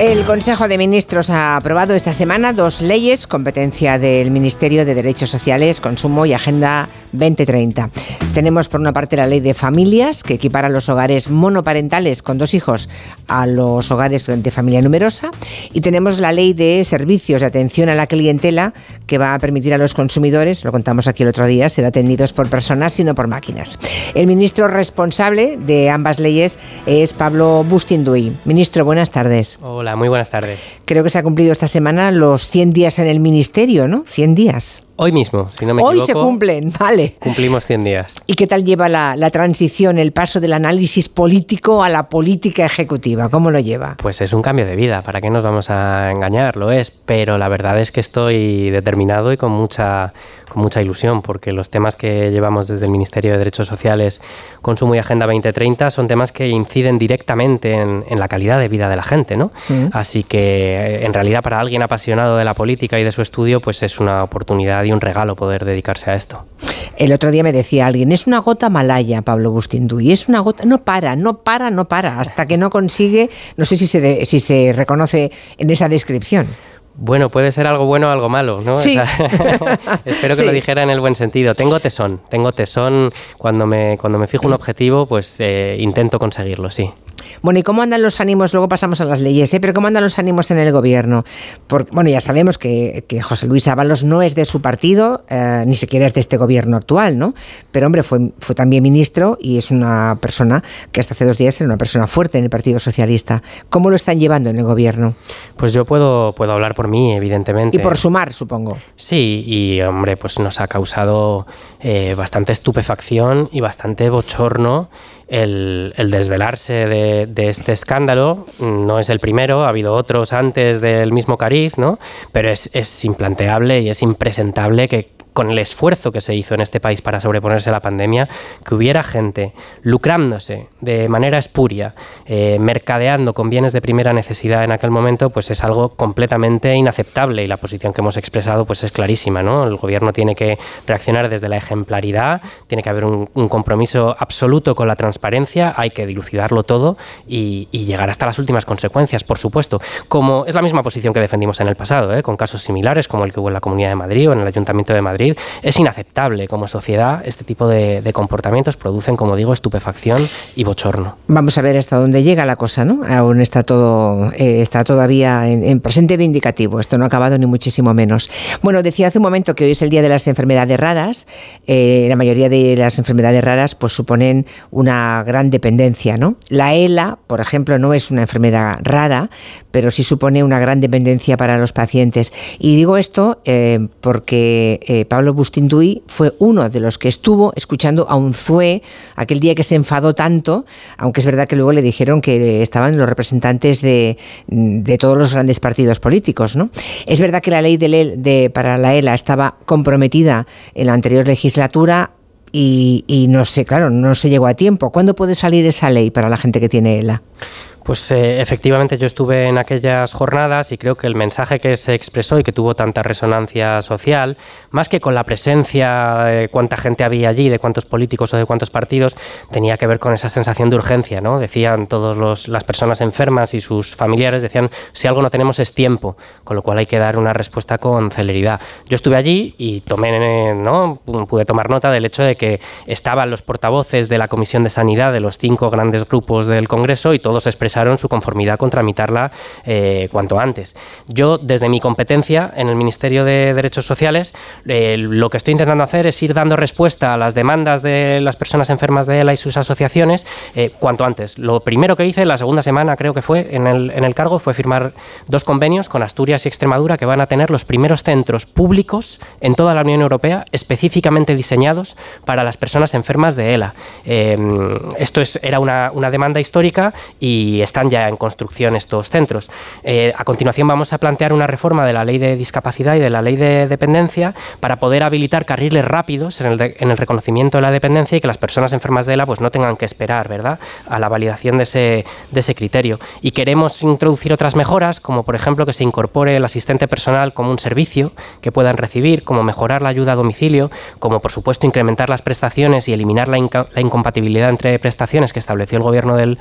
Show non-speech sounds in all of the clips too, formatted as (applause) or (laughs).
El Consejo de Ministros ha aprobado esta semana dos leyes, competencia del Ministerio de Derechos Sociales, Consumo y Agenda 2030. Tenemos por una parte la ley de familias, que equipara los hogares monoparentales con dos hijos a los hogares de familia numerosa. Y tenemos la ley de servicios de atención a la clientela, que va a permitir a los consumidores, lo contamos aquí el otro día, ser atendidos por personas y no por máquinas. El ministro responsable de ambas leyes es Pablo Bustinduy. Ministro, buenas tardes. Hola muy buenas tardes. Creo que se ha cumplido esta semana los 100 días en el Ministerio, ¿no? 100 días. Hoy mismo, si no me Hoy se cumplen, (laughs) vale. Cumplimos 100 días. ¿Y qué tal lleva la, la, transición, el paso del análisis político a la política ejecutiva? ¿Cómo lo lleva? Pues es un cambio de vida, ¿para qué nos vamos a engañar? Lo es, pero la verdad es que estoy determinado y con mucha, con mucha ilusión, porque los temas que llevamos desde el Ministerio de Derechos Sociales, Consumo y Agenda 2030 son temas que inciden directamente en, en la calidad de vida de la gente, ¿no? Mm. Así que en realidad para alguien apasionado de la política y de su estudio, pues es una oportunidad un regalo poder dedicarse a esto. El otro día me decía alguien, es una gota malaya, Pablo y es una gota, no para, no para, no para, hasta que no consigue, no sé si se, si se reconoce en esa descripción. Bueno, puede ser algo bueno o algo malo, ¿no? Sí. (laughs) espero que lo dijera en el buen sentido. Tengo tesón, tengo tesón. Cuando me, cuando me fijo un objetivo, pues eh, intento conseguirlo, sí. Bueno, ¿y cómo andan los ánimos? Luego pasamos a las leyes, ¿eh? pero ¿cómo andan los ánimos en el gobierno? Porque, bueno, ya sabemos que, José Luis Ábalos no es de su partido, eh, ni siquiera es de este gobierno actual, ¿no? Pero, hombre, fue, fue también ministro y es una persona que hasta hace dos días era una persona fuerte en el Partido Socialista. ¿Cómo lo están llevando en el gobierno? Pues yo puedo, puedo hablar por mí, evidentemente. Y por sumar, supongo. Sí, y, hombre, pues nos ha causado eh, bastante estupefacción y bastante bochorno el, desvelarse de, este escándalo. No es el primero, ha habido otros antes del mismo cariz, ¿no? Pero es, es implanteable y es impresentable que con el esfuerzo que se hizo en este país para sobreponerse a la pandemia, que hubiera gente lucrándose de manera espuria, eh, mercadeando con bienes de primera necesidad en aquel momento, pues es algo completamente inaceptable y la posición que hemos expresado pues es clarísima, ¿no? El gobierno tiene que reaccionar desde la ejemplaridad, tiene que haber un, compromiso absoluto con la transparencia, hay que dilucidarlo todo y, llegar hasta las últimas consecuencias, por supuesto, como es la misma posición que defendimos en el pasado, ¿eh? con casos similares como el que hubo en la Comunidad de Madrid o en el Ayuntamiento de Madrid es inaceptable como sociedad. Este tipo de, comportamientos producen, como digo, estupefacción y bochorno. Vamos a ver hasta dónde llega la cosa, ¿no? Aún está todo, eh, está todavía en, presente de indicativo. Esto no ha acabado ni muchísimo menos. Bueno, decía hace un momento que hoy es el día de las enfermedades raras. Eh, la mayoría de las enfermedades raras, pues suponen una gran dependencia, ¿no? La ELA, por ejemplo, no es una enfermedad rara, pero sí supone una gran dependencia para los pacientes. Y digo esto eh, porque Pablo Bustinduy fue uno de los que estuvo escuchando a un ZUE aquel día que se enfadó tanto, aunque es verdad que luego le dijeron que estaban los representantes de, todos los grandes partidos políticos. ¿no? Es verdad que la ley de, para la ELA estaba comprometida en la anterior legislatura, y, y, no sé, claro, no se llegó a tiempo. ¿Cuándo puede salir esa ley para la gente que tiene ELA? Pues eh, efectivamente yo estuve en aquellas jornadas y creo que el mensaje que se expresó y que tuvo tanta resonancia social, más que con la presencia de cuánta gente había allí, de cuántos políticos o de cuántos partidos, tenía que ver con esa sensación de urgencia, ¿no? Decían todas las personas enfermas y sus familiares, decían, si algo no tenemos es tiempo, con lo cual hay que dar una respuesta con celeridad. Yo estuve allí y tomé, ¿no? Pude tomar nota del hecho de que estaban los portavoces de la Comisión de Sanidad de los cinco grandes grupos del Congreso y todos expresaron su conformidad con tramitarla eh, cuanto antes. Yo, desde mi competencia en el Ministerio de Derechos Sociales, eh, lo que estoy intentando hacer es ir dando respuesta a las demandas de las personas enfermas de ELA y sus asociaciones eh, cuanto antes. Lo primero que hice, la segunda semana creo que fue en el, en el cargo, fue firmar dos convenios con Asturias y Extremadura que van a tener los primeros centros públicos en toda la Unión Europea específicamente diseñados para las personas enfermas de ELA. esto es, era una, una demanda histórica y están ya en construcción estos centros. Eh, a continuación vamos a plantear una reforma de la ley de discapacidad y de la ley de dependencia para poder habilitar carriles rápidos en el, reconocimiento de la dependencia y que las personas enfermas de ELA pues, no tengan que esperar ¿verdad? a la validación de ese, de ese criterio. Y queremos introducir otras mejoras, como por ejemplo que se incorpore el asistente personal como un servicio que puedan recibir, como mejorar la ayuda a domicilio, como por supuesto incrementar las prestaciones y eliminar la, incompatibilidad entre prestaciones que estableció el gobierno del,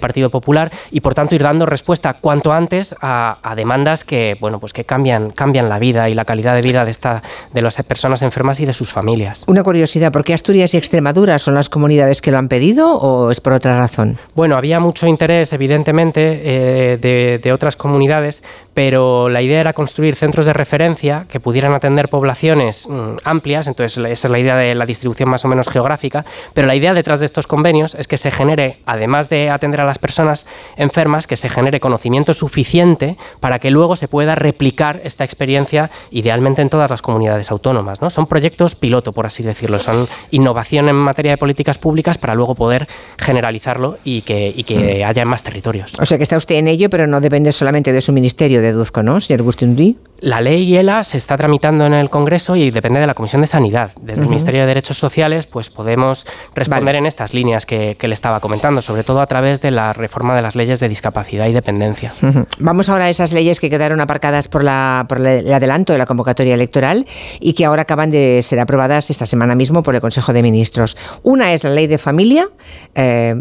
Partido Popular y por tanto ir dando respuesta cuanto antes a, demandas que bueno pues que cambian cambian la vida y la calidad de vida de esta de las personas enfermas y de sus familias. Una curiosidad, ¿por qué Asturias y Extremadura son las comunidades que lo han pedido o es por otra razón? Bueno, había mucho interés evidentemente eh, de, de otras comunidades, pero la idea era construir centros de referencia que pudieran atender poblaciones mm, amplias, entonces esa es la idea de la distribución más o menos geográfica, pero la idea detrás de estos convenios es que se genere, además de atender a las personas enfermas, que se genere conocimiento suficiente para que luego se pueda replicar esta experiencia idealmente en todas las comunidades autónomas. ¿no? Son proyectos piloto, por así decirlo, son innovación en materia de políticas públicas para luego poder generalizarlo y que, y que mm. haya en más territorios. O sea que está usted en ello, pero no depende solamente de su ministerio deduzco, ¿no, señor Bustundi? La ley ELA se está tramitando en el Congreso y depende de la Comisión de Sanidad. Desde el Ministerio de Derechos Sociales, pues podemos responder en estas líneas que, le estaba comentando, sobre todo a través de la reforma de las leyes de discapacidad y dependencia. Vamos ahora a esas leyes que quedaron aparcadas por, la, por el adelanto de la convocatoria electoral y que ahora acaban de ser aprobadas esta semana mismo por el Consejo de Ministros. Una es la ley de familia, eh,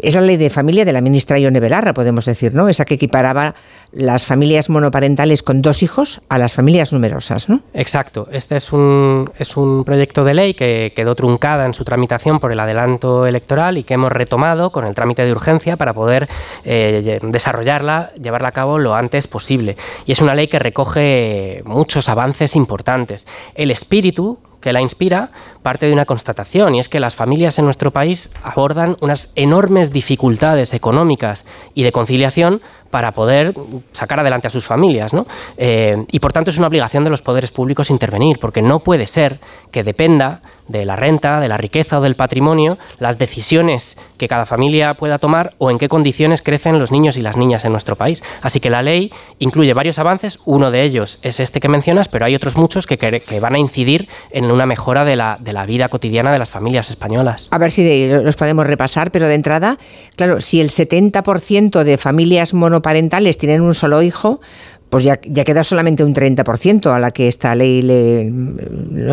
es la ley de familia de la ministra Ione Belarra, podemos decir, ¿no? Esa que equiparaba las familias monoparentales con dos hijos a las familias numerosas, ¿no? Exacto. Este es un, es un proyecto de ley que quedó truncada en su tramitación por el adelanto electoral y que hemos retomado con el trámite de urgencia para poder eh, desarrollarla, llevarla a cabo lo antes posible. Y es una ley que recoge muchos avances importantes. El espíritu que la inspira parte de una constatación, y es que las familias en nuestro país abordan unas enormes dificultades económicas y de conciliación para poder sacar adelante a sus familias. ¿no? Eh, y por tanto es una obligación de los poderes públicos intervenir, porque no puede ser que dependa de la renta, de la riqueza o del patrimonio las decisiones que cada familia pueda tomar o en qué condiciones crecen los niños y las niñas en nuestro país. Así que la ley incluye varios avances, uno de ellos es este que mencionas, pero hay otros muchos que, que van a incidir en una mejora de la, de la vida cotidiana de las familias españolas. A ver si los podemos repasar, pero de entrada, claro, si el 70% de familias mono parentales tienen un solo hijo, pues ya, ya queda solamente un 30% a la que esta ley le,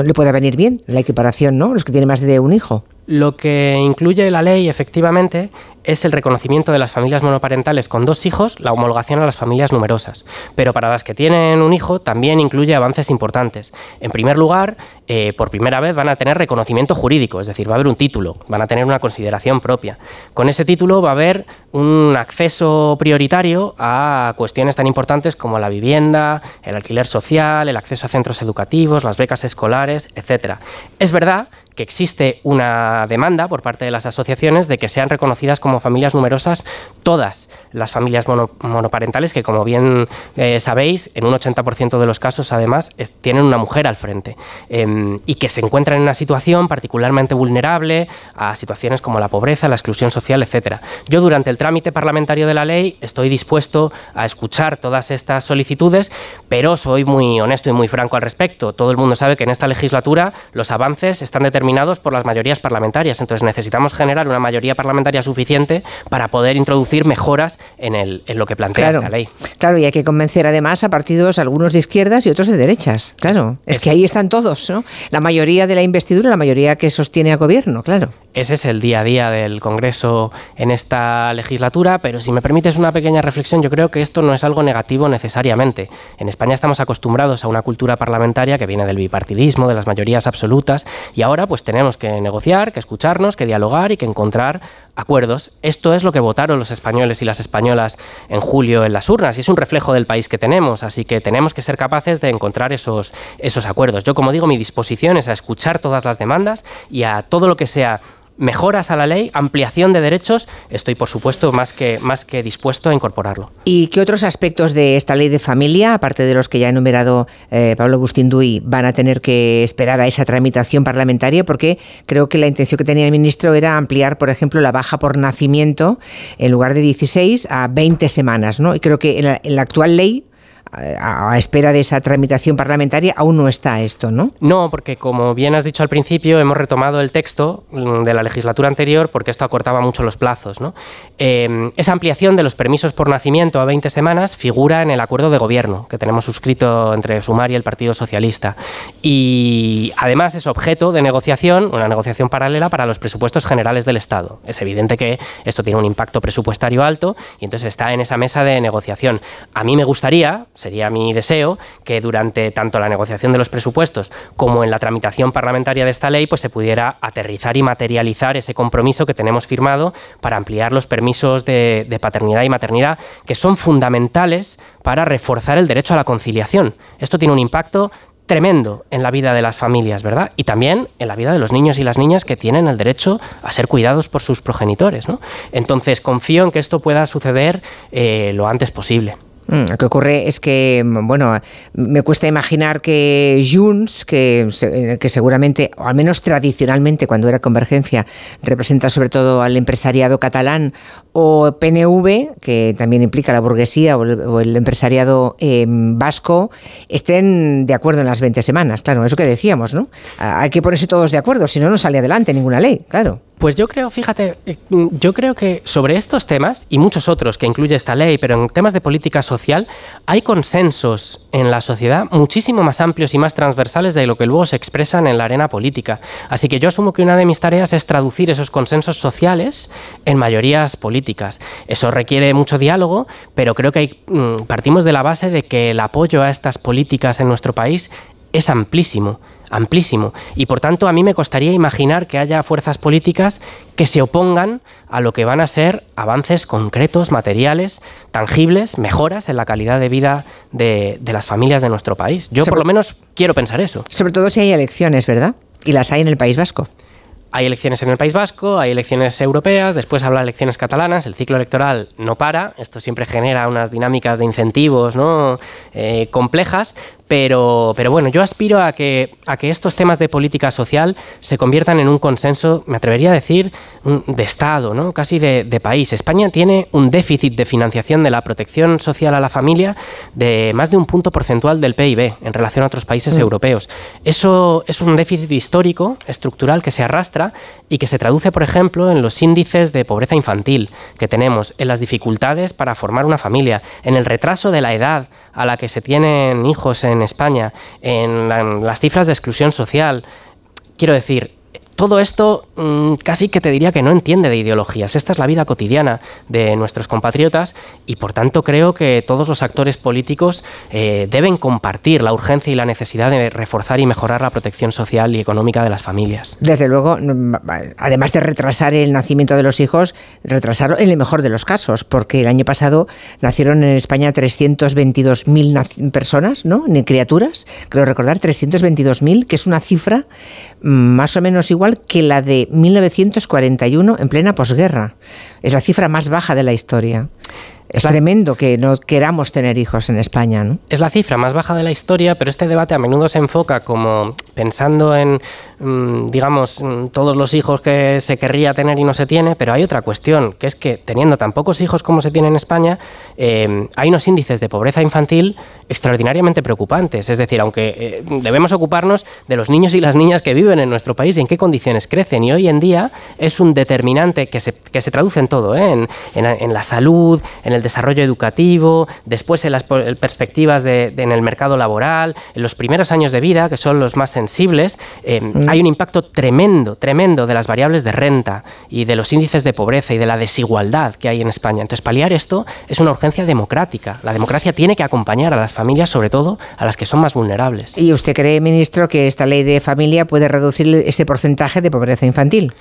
le pueda venir bien, la equiparación, ¿no? Los que tienen más de un hijo. Lo que incluye la ley, efectivamente, es el reconocimiento de las familias monoparentales con dos hijos, la homologación a las familias numerosas. Pero para las que tienen un hijo también incluye avances importantes. En primer lugar, eh, por primera vez van a tener reconocimiento jurídico, es decir, va a haber un título, van a tener una consideración propia. Con ese título va a haber un acceso prioritario a cuestiones tan importantes como la vivienda, el alquiler social, el acceso a centros educativos, las becas escolares, etc. Es verdad que existe una demanda por parte de las asociaciones de que sean reconocidas como familias numerosas todas las familias monoparentales, que como bien eh, sabéis, en un 80% de los casos además tienen una mujer al frente em, y que se encuentran en una situación particularmente vulnerable a situaciones como la pobreza, la exclusión social, etc. Yo durante el trámite parlamentario de la ley estoy dispuesto a escuchar todas estas solicitudes, pero soy muy honesto y muy franco al respecto. Todo el mundo sabe que en esta legislatura los avances están determinados por las mayorías parlamentarias. Entonces necesitamos generar una mayoría parlamentaria suficiente para poder introducir mejoras en, el, en lo que plantea esta ley. Claro, y hay que convencer además a partidos, algunos de izquierdas y otros de derechas. Claro, es, es que ahí están todos, ¿no? La mayoría de la investidura, la mayoría que sostiene al gobierno, claro. Ese es el día a día del Congreso en esta legislatura, pero si me permites una pequeña reflexión, yo creo que esto no es algo negativo necesariamente. En España estamos acostumbrados a una cultura parlamentaria que viene del bipartidismo, de las mayorías absolutas, y ahora pues tenemos que negociar, que escucharnos, que dialogar y que encontrar acuerdos. Esto es lo que votaron los españoles y las españolas en julio en las urnas y es un reflejo del país que tenemos, así que tenemos que ser capaces de encontrar esos, esos acuerdos. Yo, como digo, mi disposición es a escuchar todas las demandas y a todo lo que sea mejoras a la ley, ampliación de derechos, estoy por supuesto más que, más que dispuesto a incorporarlo. ¿Y qué otros aspectos de esta ley de familia, aparte de los que ya ha enumerado eh, Pablo Agustín Duy, van a tener que esperar a esa tramitación parlamentaria? Porque creo que la intención que tenía el ministro era ampliar, por ejemplo, la baja por nacimiento en lugar de 16 a 20 semanas, ¿no? Y creo que en la actual ley a, espera de esa tramitación parlamentaria, aún no está esto, ¿no? No, porque como bien has dicho al principio, hemos retomado el texto mm, de la legislatura anterior porque esto acortaba mucho los plazos. ¿no? Em, esa ampliación de los permisos por nacimiento a 20 semanas figura en el acuerdo de gobierno que tenemos suscrito entre Sumar y el Partido Socialista. Y además es objeto de negociación, una negociación paralela para los presupuestos generales del Estado. Es evidente que esto tiene un impacto presupuestario alto y entonces está en esa mesa de negociación. A mí me gustaría, sería mi deseo que durante tanto la negociación de los presupuestos como en la tramitación parlamentaria de esta ley pues se pudiera aterrizar y materializar ese compromiso que tenemos firmado para ampliar los permisos de, paternidad y maternidad que son fundamentales para reforzar el derecho a la conciliación. Esto tiene un impacto tremendo en la vida de las familias, ¿verdad? Y también en la vida de los niños y las niñas que tienen el derecho a ser cuidados por sus progenitores, ¿no? Entonces confío en que esto pueda suceder eh, lo antes posible. Mm, lo que ocurre es que, bueno, me cuesta imaginar que Junts, que, que seguramente, o al menos tradicionalmente cuando era Convergencia, representa sobre todo al empresariado catalán, o PNV, que también implica la burguesía o el, empresariado em, vasco, estén de acuerdo en las 20 semanas. Claro, eso que decíamos, ¿no? Hay que ponerse todos de acuerdo, si no, no sale adelante ninguna ley, claro. Pues yo creo, fíjate, eh, yo creo que sobre estos temas y muchos otros que incluye esta ley, pero en temas de política social, hay consensos en la sociedad muchísimo más amplios y más transversales de lo que luego se expresan en la arena política. Así que yo asumo que una de mis tareas es traducir esos consensos sociales en mayorías políticas. Eso requiere mucho diálogo, pero creo que mm, partimos de la base de que el apoyo a estas políticas en nuestro país es amplísimo amplísimo. Y por tanto, a mí me costaría imaginar que haya fuerzas políticas que se opongan a lo que van a ser avances concretos, materiales, tangibles, mejoras en la calidad de vida de, las familias de nuestro país. Yo por lo menos quiero pensar eso. Sobre todo si hay elecciones, ¿verdad? Y las hay en el País Vasco hay elecciones en el País Vasco, hay elecciones europeas, después habrá elecciones catalanas, el ciclo electoral no para, esto siempre genera unas dinámicas de incentivos ¿no? Eh, complejas, pero, pero bueno, yo aspiro a que, a que estos temas de política social se conviertan en un consenso, me atrevería a decir, de Estado, ¿no? casi de, país. España tiene un déficit de financiación de la protección social a la familia de más de un punto porcentual del PIB en relación a otros países mm. europeos. Eso es un déficit histórico, estructural, que se arrastra y que se traduce, por ejemplo, en los índices de pobreza infantil que tenemos, en las dificultades para formar una familia, en el retraso de la edad a la que se tienen hijos en España, en, las cifras de exclusión social. Quiero decir, todo esto mm, casi que te diría que no entiende de ideologías. Esta es la vida cotidiana de nuestros compatriotas y por tanto creo que todos los actores políticos eh, deben compartir la urgencia y la necesidad de reforzar y mejorar la protección social y económica de las familias. Desde luego, además de retrasar el nacimiento de los hijos, retrasarlo en el mejor de los casos, porque el año pasado nacieron en España 322.000 personas, ¿no? Ni criaturas, creo recordar, 322.000, que es una cifra mm, más o menos igual que la de 1941 en plena posguerra. Es la cifra más baja de la historia. Es tremendo que no queramos tener hijos en España, ¿no? Es la cifra más baja de la historia, pero este debate a menudo se enfoca como pensando en, digamos, mm, todos los hijos que se querría tener y no se tiene, pero hay otra cuestión, que es que teniendo tan pocos hijos como se tiene en España, eh, hay unos índices de pobreza infantil extraordinariamente preocupantes. Es decir, aunque eh, debemos ocuparnos de los niños y las niñas que viven en nuestro país y en qué condiciones crecen, y hoy en día es un determinante que se, que se traduce en todo, ¿eh? en, en, la salud, en el desarrollo educativo, después en las perspectivas de, en el mercado laboral, en los primeros años de vida, que son los más sensibles, mm. Hay un impacto tremendo, tremendo de las variables de renta y de los índices de pobreza y de la desigualdad que hay en España. Entonces, paliar esto es una urgencia democrática. La democracia tiene que acompañar a las familias, sobre todo a las que son más vulnerables. ¿Y usted cree, ministro, que esta ley de familia puede reducir ese porcentaje de pobreza infantil?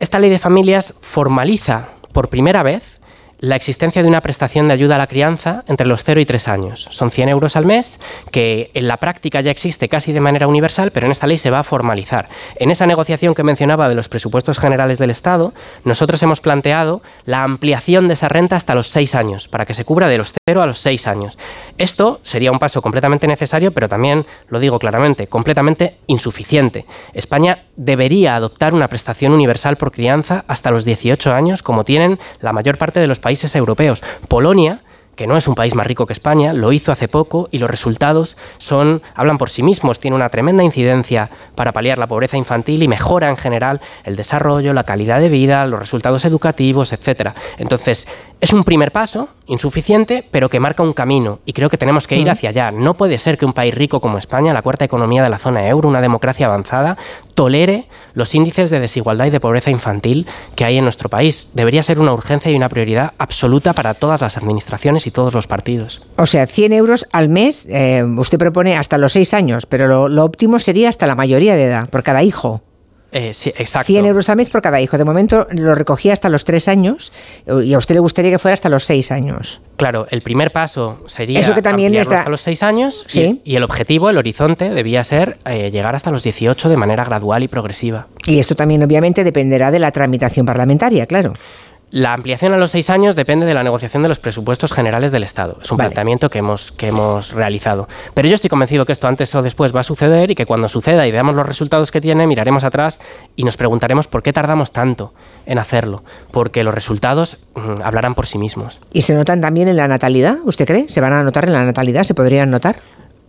Esta ley de familias formaliza por primera vez la existencia de una prestación de ayuda a la crianza entre los 0 y 3 años. Son 100 euros al mes, que en la práctica ya existe casi de manera universal, pero en esta ley se va a formalizar. En esa negociación que mencionaba de los presupuestos generales del Estado, nosotros hemos planteado la ampliación de esa renta hasta los 6 años, para que se cubra de los 0 a los 6 años. Esto sería un paso completamente necesario, pero también, lo digo claramente, completamente insuficiente. España debería adoptar una prestación universal por crianza hasta los 18 años, como tienen la mayor parte de los países países europeos. Polonia que no es un país más rico que España, lo hizo hace poco y los resultados son hablan por sí mismos, tiene una tremenda incidencia para paliar la pobreza infantil y mejora en general el desarrollo, la calidad de vida, los resultados educativos, etcétera. Entonces, es un primer paso, insuficiente, pero que marca un camino y creo que tenemos que ir hacia allá. No puede ser que un país rico como España, la cuarta economía de la zona euro, una democracia avanzada, tolere los índices de desigualdad y de pobreza infantil que hay en nuestro país. Debería ser una urgencia y una prioridad absoluta para todas las administraciones y todos los partidos. O sea, 100 euros al mes, eh, usted propone hasta los 6 años, pero lo óptimo sería hasta la mayoría de edad, por cada hijo. Eh, sí, exacto. 100 euros al mes por cada hijo. De momento lo recogía hasta los 3 años y a usted le gustaría que fuera hasta los 6 años. Claro, el primer paso sería Eso que también hasta los 6 años ¿Sí? y, el objetivo, el horizonte, debía ser eh, llegar hasta los 18 de manera gradual y progresiva. Y esto también obviamente dependerá de la tramitación parlamentaria, claro. La ampliación a los seis años depende de la negociación de los presupuestos generales del Estado. Es un planteamiento que hemos, que hemos realizado. Pero yo estoy convencido que esto antes o después va a suceder y que cuando suceda y veamos los resultados que tiene, miraremos atrás y nos preguntaremos por qué tardamos tanto en hacerlo. Porque los resultados mm, hablarán por sí mismos. ¿Y se notan también en la natalidad? ¿Usted cree? ¿Se van a notar en la natalidad? ¿Se podrían notar?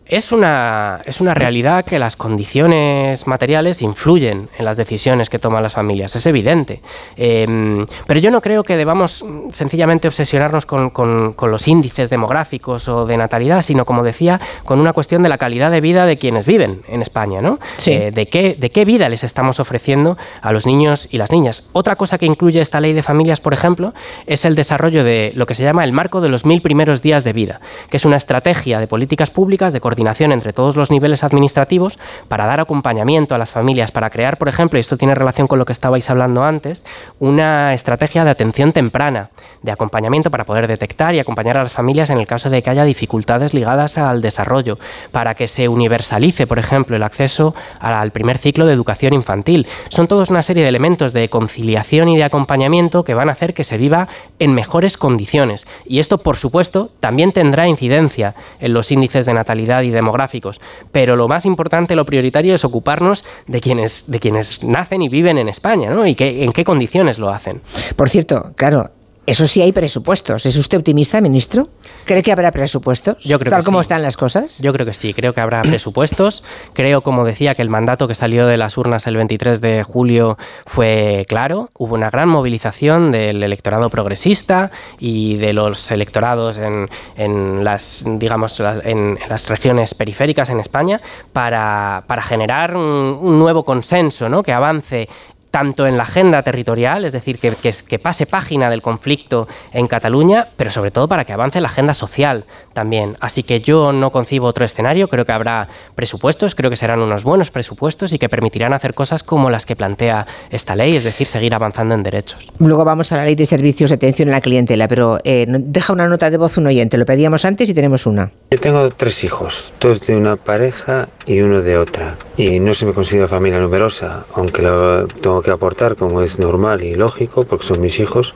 Es una, es una realidad que las condiciones materiales influyen en las decisiones que toman las familias, es evidente. Em, pero yo no creo que debamos sencillamente obsesionarnos con, con, los índices demográficos o de natalidad, sino, como decía, con una cuestión de la calidad de vida de quienes viven en España, ¿no? Eh, de, qué, de qué vida les estamos ofreciendo a los niños y las niñas. Otra cosa que incluye esta ley de familias, por ejemplo, es el desarrollo de lo que se llama el marco de los mil primeros días de vida, que es una estrategia de políticas públicas de coordinación entre todos los niveles administrativos para dar acompañamiento a las familias, para crear, por ejemplo, y esto tiene relación con lo que estabais hablando antes, una estrategia de atención temprana, de acompañamiento para poder detectar y acompañar a las familias en el caso de que haya dificultades ligadas al desarrollo, para que se universalice, por ejemplo, el acceso al primer ciclo de educación infantil. Son todos una serie de elementos de conciliación y de acompañamiento que van a hacer que se viva en mejores condiciones. Y esto, por supuesto, también tendrá incidencia en los índices de natalidad y demográficos. Pero lo más importante, lo prioritario es ocuparnos de quienes, de quienes nacen y viven en España, ¿no? Y que, en qué condiciones lo hacen. Por cierto, claro, eso sí hay presupuestos. ¿Es usted optimista, ministro? ¿Cree que habrá presupuestos? Yo creo tal como están las cosas. Yo creo que sí, creo que habrá presupuestos. creo, como decía, que el mandato que salió de las urnas el 23 de julio fue claro. Hubo una gran movilización del electorado progresista y de los electorados en, las, digamos, en, las regiones periféricas en España para, generar un, un nuevo consenso, ¿no? Que avance tanto en la agenda territorial, es decir, que, que, pase página del conflicto en Cataluña, pero sobre todo para que avance la agenda social también. Así que yo no concibo otro escenario, creo que habrá presupuestos, creo que serán unos buenos presupuestos y que permitirán hacer cosas como las que plantea esta ley, es decir, seguir avanzando en derechos. Luego vamos a la ley de servicios de atención a la clientela, pero eh, deja una nota de voz un oyente, lo pedíamos antes y tenemos una. Yo tengo tres hijos, dos de una pareja y uno de otra, y no se me considera familia numerosa, aunque lo tengo que aportar como es normal y lógico porque son mis hijos,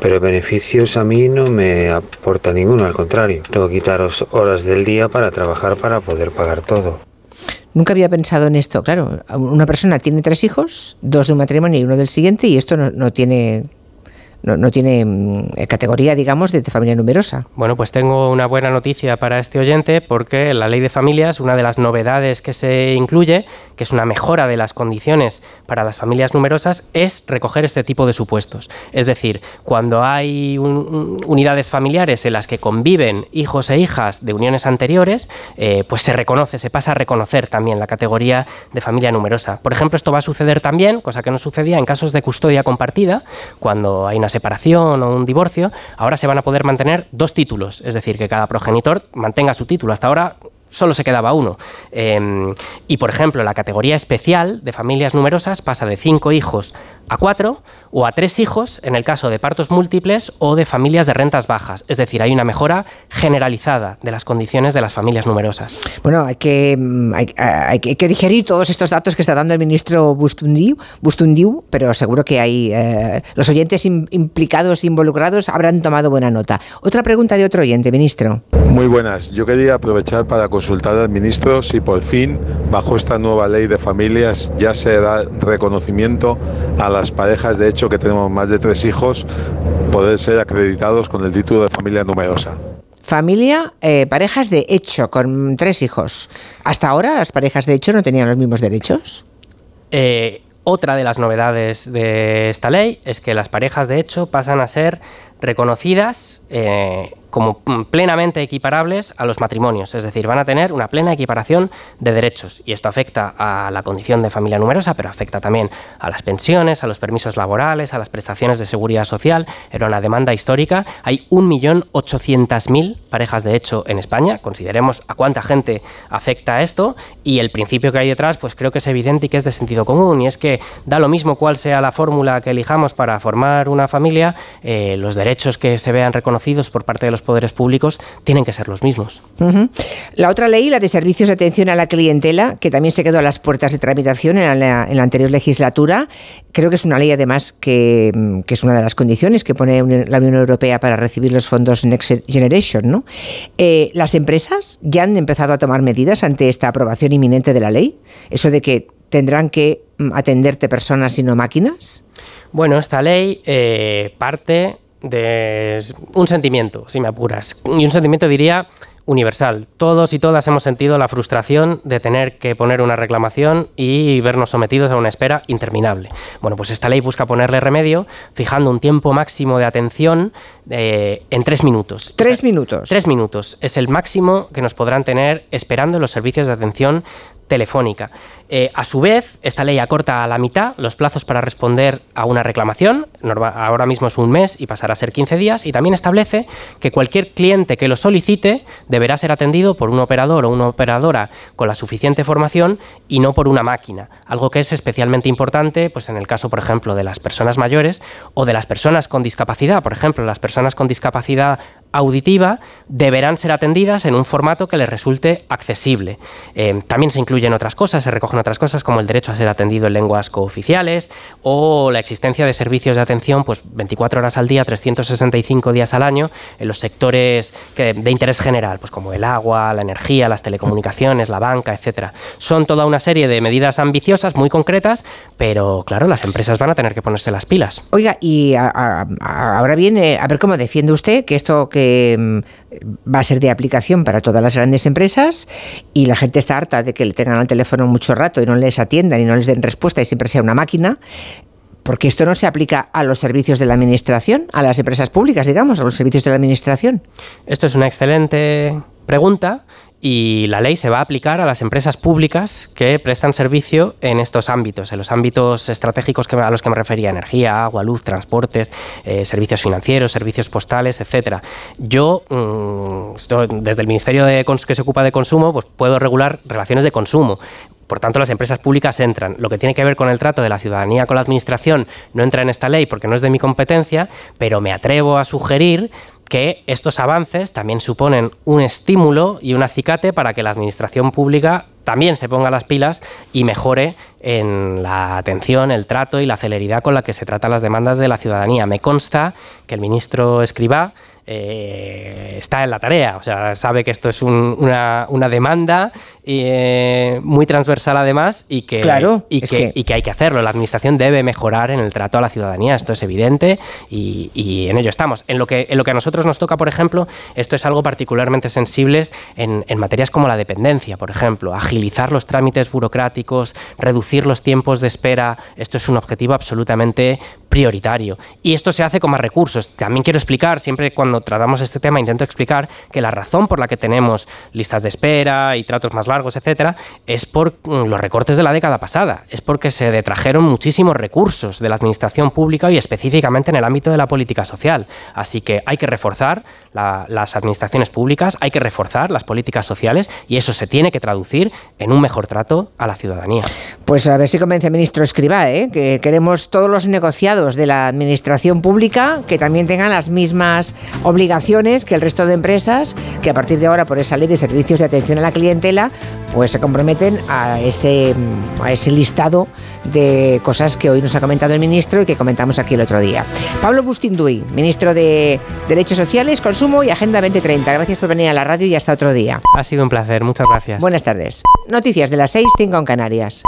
pero beneficios a mí no me aporta ninguno, al contrario, tengo que quitaros horas del día para trabajar para poder pagar todo. Nunca había pensado en esto, claro, una persona tiene tres hijos, dos de un matrimonio y uno del siguiente y esto no, no tiene no, tiene mm, categoría, digamos, de familia numerosa. Bueno, pues tengo una buena noticia para este oyente porque la ley de familias, una de las novedades que se incluye, que es una mejora de las condiciones para las familias numerosas, es recoger este tipo de supuestos. Es decir, cuando hay unidades familiares en las que conviven hijos e hijas de uniones anteriores, eh, pues se reconoce, se pasa a reconocer también la categoría de familia numerosa. Por ejemplo, esto va a suceder también, cosa que no sucedía en casos de custodia compartida, cuando hay una separación o un divorcio, ahora se van a poder mantener dos títulos, es decir, que cada progenitor mantenga su título. Hasta ahora solo se quedaba uno. Em, y, por ejemplo, la categoría especial de familias numerosas pasa de cinco hijos a cuatro o a tres hijos en el caso de partos múltiples o de familias de rentas bajas. Es decir, hay una mejora generalizada de las condiciones de las familias numerosas. Bueno, hay que, mm, hay, que digerir todos estos datos que está dando el ministro Bustundiu, Bustundiu pero seguro que hay eh, los oyentes implicados, involucrados, habrán tomado buena nota. Otra pregunta de otro oyente, ministro. Muy buenas. Yo quería aprovechar para consultar al ministro si por fin, bajo esta nueva ley de familias, ya se da reconocimiento a las parejas de hecho que tenemos más de tres hijos, poder ser acreditados con el título de familia numerosa. Familia, eh, parejas de hecho con tres hijos. ¿Hasta ahora las parejas de hecho no tenían los mismos derechos? Eh, otra de las novedades de esta ley es que las parejas de hecho pasan a ser reconocidas eh, como plenamente equiparables a los matrimonios, es decir, van a tener una plena equiparación de derechos y esto afecta a la condición de familia numerosa, pero afecta también a las pensiones, a los permisos laborales, a las prestaciones de seguridad social. Era una demanda histórica. Hay 1.800.000 parejas de hecho en España. Consideremos a cuánta gente afecta esto y el principio que hay detrás, pues creo que es evidente y que es de sentido común y es que da lo mismo cuál sea la fórmula que elijamos para formar una familia, eh, los derechos que se vean reconocidos por parte de los poderes públicos tienen que ser los mismos. La otra ley, la de servicios de atención a la clientela, que también se quedó a las puertas de tramitación en la, anterior legislatura, creo que es una ley además que, es una de las condiciones que pone la Unión Europea para recibir los fondos Next Generation. ¿no? Eh, ¿Las empresas ya han empezado a tomar medidas ante esta aprobación inminente de la ley? Eso de que tendrán que mm, atenderte personas y no máquinas. Bueno, esta ley eh, parte de un sentimiento, si me apuras. Y un sentimiento, diría, universal. Todos y todas hemos sentido la frustración de tener que poner una reclamación y vernos sometidos a una espera interminable. Bueno, pues esta ley busca ponerle remedio fijando un tiempo máximo de atención eh, en tres minutos. Tres minutos. Tres minutos. Es el máximo que nos podrán tener esperando en los servicios de atención telefónica. Eh, a su vez, esta ley acorta a la mitad los plazos para responder a una reclamación, ahora mismo es un mes y pasará a ser 15 días, y también establece que cualquier cliente que lo solicite deberá ser atendido por un operador o una operadora con la suficiente formación y no por una máquina, algo que es especialmente importante pues en el caso, por ejemplo, de las personas mayores o de las personas con discapacidad. Por ejemplo, las personas con discapacidad auditiva deberán ser atendidas en un formato que les resulte accesible. Eh, también se incluyen otras cosas, se recogen otras cosas como el derecho a ser atendido en lenguas cooficiales o la existencia de servicios de atención pues 24 horas al día, 365 días al año en los sectores de interés general, pues como el agua, la energía, las telecomunicaciones, la banca, etcétera. Son toda una serie de medidas ambiciosas, muy concretas, pero claro, las empresas van a tener que ponerse las pilas. Oiga, y ahora viene, a ver cómo defiende usted que esto que Mm, va a ser de aplicación para todas las grandes empresas y la gente está harta de que le tengan al teléfono mucho rato y no les atiendan y no les den respuesta y siempre sea una máquina. Porque esto no se aplica a los servicios de la administración, a las empresas públicas, digamos, a los servicios de la administración. Esto es una excelente pregunta y la ley se va a aplicar a las empresas públicas que prestan servicio en estos ámbitos, en los ámbitos estratégicos que, a los que me refería, energía, agua, luz, transportes, eh, servicios financieros, servicios postales, etcétera. Yo, mm, desde el Ministerio de, que se ocupa de consumo, pues puedo regular relaciones de consumo. Por tanto, las empresas públicas entran. Lo que tiene que ver con el trato de la ciudadanía con la administración no entra en esta ley porque no es de mi competencia, pero me atrevo a sugerir que estos avances también suponen un estímulo y un acicate para que la administración pública también se ponga las pilas y mejore en la atención, el trato y la celeridad con la que se tratan las demandas de la ciudadanía. Me consta que el ministro Escribá eh, está en la tarea, o sea, sabe que esto es una, demanda eh, muy transversal además y que, y, que, hay que hacerlo. La administración debe mejorar en el trato a la ciudadanía, esto es evidente y, en ello estamos. En lo, que, en lo que a nosotros nos toca, por ejemplo, esto es algo particularmente sensible en, en materias como la dependencia, por ejemplo, agilizar los trámites burocráticos, reducir los tiempos de espera, esto es un objetivo absolutamente prioritario. Y esto se hace con más recursos. También quiero explicar, siempre cuando cuando tratamos este tema intento explicar que la razón por la que tenemos listas de espera y tratos más largos, etcétera, es por mm, los recortes de la década pasada, es porque se detrajeron muchísimos recursos de la administración pública y específicamente en el ámbito de la política social. Así que hay que reforzar las administraciones públicas, hay que reforzar las políticas sociales y eso se tiene que traducir en un mejor trato a la ciudadanía. Pues a ver si convence el ministro Escribá, ¿eh? que queremos todos los negociados de la administración pública que también tengan las mismas obligaciones que el resto de empresas, que a partir de ahora por esa ley de servicios de atención a la clientela, pues se comprometen a ese, a ese listado de cosas que hoy nos ha comentado el ministro y que comentamos aquí el otro día. Pablo Bustinduy, ministro de Derechos Sociales, Consumo y Agenda 2030. Gracias por venir a la radio y hasta otro día. Ha sido un placer, muchas gracias. Buenas tardes. Noticias de las 6, 5 en Canarias.